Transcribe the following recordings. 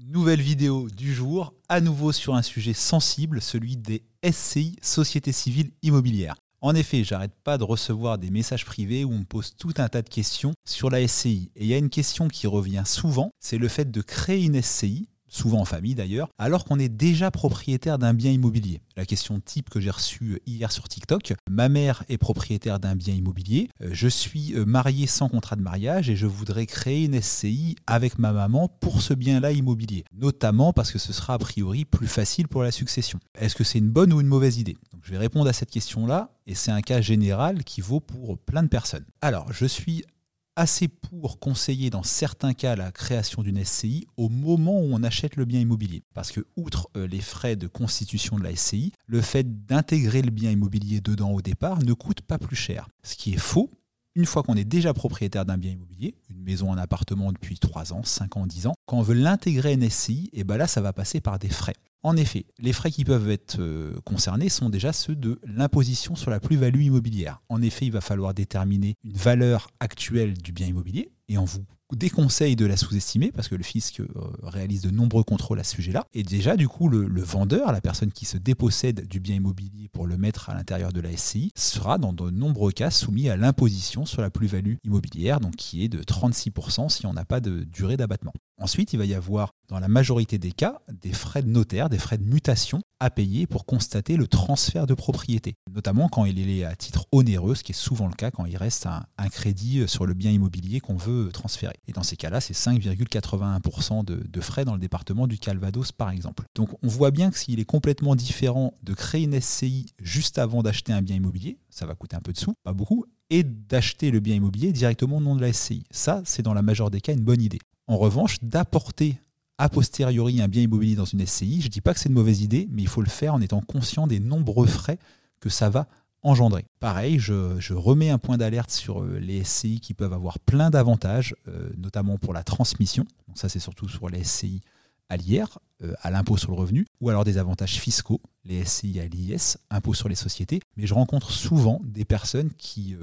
Nouvelle vidéo du jour, à nouveau sur un sujet sensible, celui des SCI, Sociétés civiles immobilières. En effet, j'arrête pas de recevoir des messages privés où on me pose tout un tas de questions sur la SCI. Et il y a une question qui revient souvent, c'est le fait de créer une SCI souvent en famille d'ailleurs, alors qu'on est déjà propriétaire d'un bien immobilier. La question type que j'ai reçue hier sur TikTok, ma mère est propriétaire d'un bien immobilier, euh, je suis euh, marié sans contrat de mariage et je voudrais créer une SCI avec ma maman pour ce bien-là immobilier, notamment parce que ce sera a priori plus facile pour la succession. Est-ce que c'est une bonne ou une mauvaise idée? Je vais répondre à cette question-là et c'est un cas général qui vaut pour plein de personnes. Alors, je suis assez pour conseiller dans certains cas la création d'une SCI au moment où on achète le bien immobilier. Parce que, outre euh, les frais de constitution de la SCI, le fait d'intégrer le bien immobilier dedans au départ ne coûte pas plus cher. Ce qui est faux, une fois qu'on est déjà propriétaire d'un bien immobilier, une maison, un appartement depuis 3 ans, 5 ans, 10 ans, quand on veut l'intégrer à une SCI, et eh ben là, ça va passer par des frais. En effet, les frais qui peuvent être euh, concernés sont déjà ceux de l'imposition sur la plus-value immobilière. En effet, il va falloir déterminer une valeur actuelle du bien immobilier et on vous déconseille de la sous-estimer parce que le fisc euh, réalise de nombreux contrôles à ce sujet-là. Et déjà, du coup, le, vendeur, la personne qui se dépossède du bien immobilier pour le mettre à l'intérieur de la SCI, sera dans de nombreux cas soumis à l'imposition sur la plus-value immobilière, donc qui est de 36% si on n'a pas de durée d'abattement. Ensuite, il va y avoir, dans la majorité des cas, des frais de notaire, des frais de mutation à payer pour constater le transfert de propriété, notamment quand il est à titre onéreux, ce qui est souvent le cas quand il reste un, crédit sur le bien immobilier qu'on veut transférer. Et dans ces cas-là, c'est 5,81% de, frais dans le département du Calvados, par exemple. Donc on voit bien que s'il est complètement différent de créer une SCI juste avant d'acheter un bien immobilier, ça va coûter un peu de sous, pas beaucoup, et d'acheter le bien immobilier directement au nom de la SCI. Ça, c'est dans la majeure des cas une bonne idée. En revanche, d'apporter a posteriori un bien immobilier dans une SCI, je ne dis pas que c'est une mauvaise idée, mais il faut le faire en étant conscient des nombreux frais que ça va engendrer. Pareil, je, remets un point d'alerte sur euh, les SCI qui peuvent avoir plein d'avantages, euh, notamment pour la transmission. Ça, c'est surtout sur les SCI à l'IR, euh, à l'impôt sur le revenu, ou alors des avantages fiscaux, les SCI à l'IS, impôt sur les sociétés. Mais je rencontre souvent des personnes qui,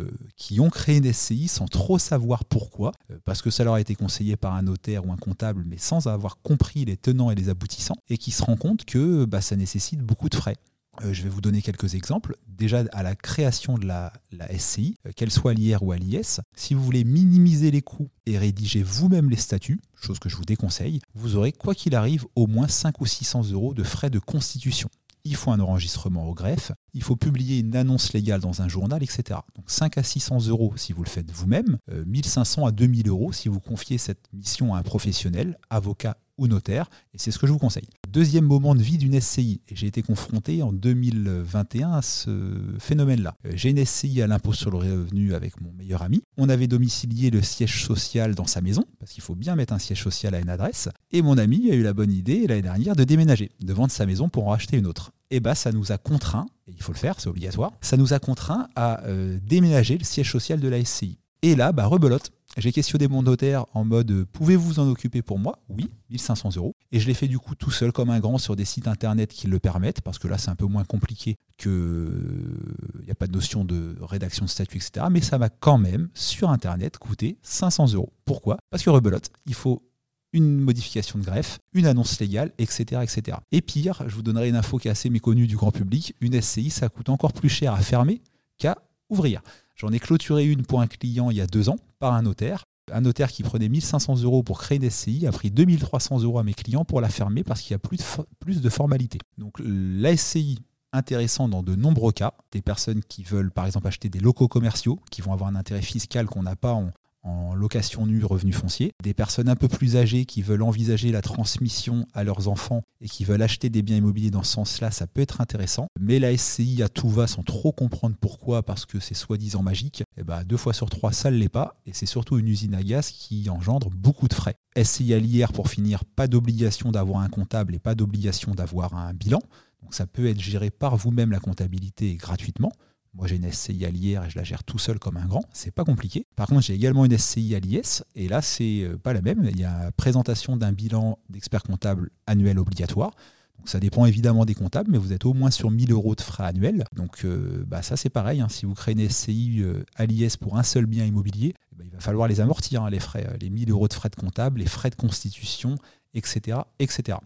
ont créé une SCI sans trop savoir pourquoi, parce que ça leur a été conseillé par un notaire ou un comptable, mais sans avoir compris les tenants et les aboutissants, et qui se rendent compte que bah, ça nécessite beaucoup de frais. Euh, je vais vous donner quelques exemples. Déjà, à la création de la, SCI, euh, qu'elle soit à l'IR ou à l'IS, si vous voulez minimiser les coûts et rédiger vous-même les statuts, chose que je vous déconseille, vous aurez, quoi qu'il arrive, au moins 5 ou 600 euros de frais de constitution. Il faut un enregistrement au greffe, il faut publier une annonce légale dans un journal, etc. Donc 5 à 600 euros si vous le faites vous-même, 1500 euh, à 2000 euros si vous confiez cette mission à un professionnel, avocat ou notaire, et c'est ce que je vous conseille. Deuxième moment de vie d'une SCI, j'ai été confronté en 2021 à ce phénomène-là. Euh, j'ai une SCI à l'impôt sur le revenu avec mon meilleur ami. On avait domicilié le siège social dans sa maison, parce qu'il faut bien mettre un siège social à une adresse, et mon ami a eu la bonne idée l'année dernière de déménager, de vendre sa maison pour en racheter une autre. Et bah ça nous a contraint, et il faut le faire, c'est obligatoire, ça nous a contraint à euh, déménager le siège social de la SCI. Et là, bah, rebelote, j'ai questionné mon notaire en mode euh, pouvez-vous en occuper pour moi? Oui, 1500 euros. Et je l'ai fait du coup tout seul comme un grand sur des sites internet qui le permettent, parce que là c'est un peu moins compliqué que. Il n'y a pas de notion de rédaction de statut, etc. Mais ça m'a quand même, sur internet, coûté 500 euros. Pourquoi? Parce que rebelote, il faut une modification de greffe, une annonce légale, etc., etc. Et pire, je vous donnerai une info qui est assez méconnue du grand public, une SCI, ça coûte encore plus cher à fermer qu'à ouvrir. J'en ai clôturé une pour un client il y a deux ans par un notaire. Un notaire qui prenait 1500 euros pour créer une SCI a pris 2300 euros à mes clients pour la fermer parce qu'il y a plus de, plus de formalités. Donc la SCI, intéressant dans de nombreux cas. Des personnes qui veulent par exemple acheter des locaux commerciaux, qui vont avoir un intérêt fiscal qu'on n'a pas en, en location nue revenu foncier, des personnes un peu plus âgées qui veulent envisager la transmission à leurs enfants et qui veulent acheter des biens immobiliers dans ce sens-là, ça peut être intéressant. Mais la SCI à tout va sans trop comprendre pourquoi, parce que c'est soi-disant magique, et eh ben deux fois sur trois, ça ne l'est pas. Et c'est surtout une usine à gaz qui engendre beaucoup de frais. SCI à l'IR, pour finir, pas d'obligation d'avoir un comptable et pas d'obligation d'avoir un bilan. Donc ça peut être géré par vous-même la comptabilité gratuitement. Moi, j'ai une SCI à l'IR et je la gère tout seul comme un grand. C'est pas compliqué. Par contre, j'ai également une SCI à l'IS et là, c'est euh, pas la même. Il y a présentation d'un bilan d'expert comptable annuel obligatoire. Donc, ça dépend évidemment des comptables, mais vous êtes au moins sur 1000 euros de frais annuels. Donc, euh, bah, ça, c'est pareil. Hein. Si vous créez une SCI euh, à l'IS pour un seul bien immobilier, eh ben, il va falloir les amortir, hein, les frais. Les 1000 euros de frais de comptable, les frais de constitution etc. etc.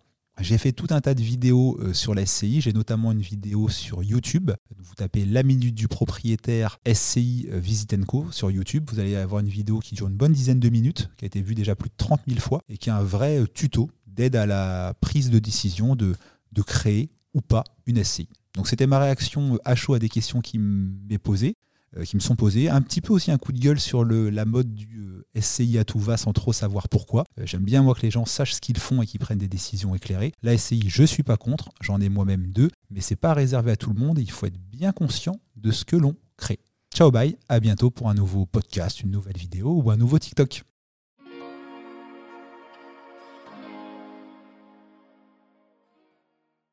J'ai fait tout un tas de vidéos euh, sur la SCI. J'ai notamment une vidéo sur YouTube. Vous tapez la minute du propriétaire SCI euh, Visit Co sur YouTube. Vous allez avoir une vidéo qui dure une bonne dizaine de minutes, qui a été vue déjà plus de 30 000 fois et qui est un vrai euh, tuto d'aide à la prise de décision de, de créer ou pas une SCI. Donc c'était ma réaction à chaud à des questions qui m'est posées. Qui me sont posés. Un petit peu aussi un coup de gueule sur le, la mode du SCI à tout va sans trop savoir pourquoi. Euh, j'aime bien moi que les gens sachent ce qu'ils font et qu'ils prennent des décisions éclairées. La SCI, je suis pas contre, j'en ai moi-même deux, mais c'est pas réservé à tout le monde et il faut être bien conscient de ce que l'on crée. Ciao bye, à bientôt pour un nouveau podcast, une nouvelle vidéo ou un nouveau TikTok.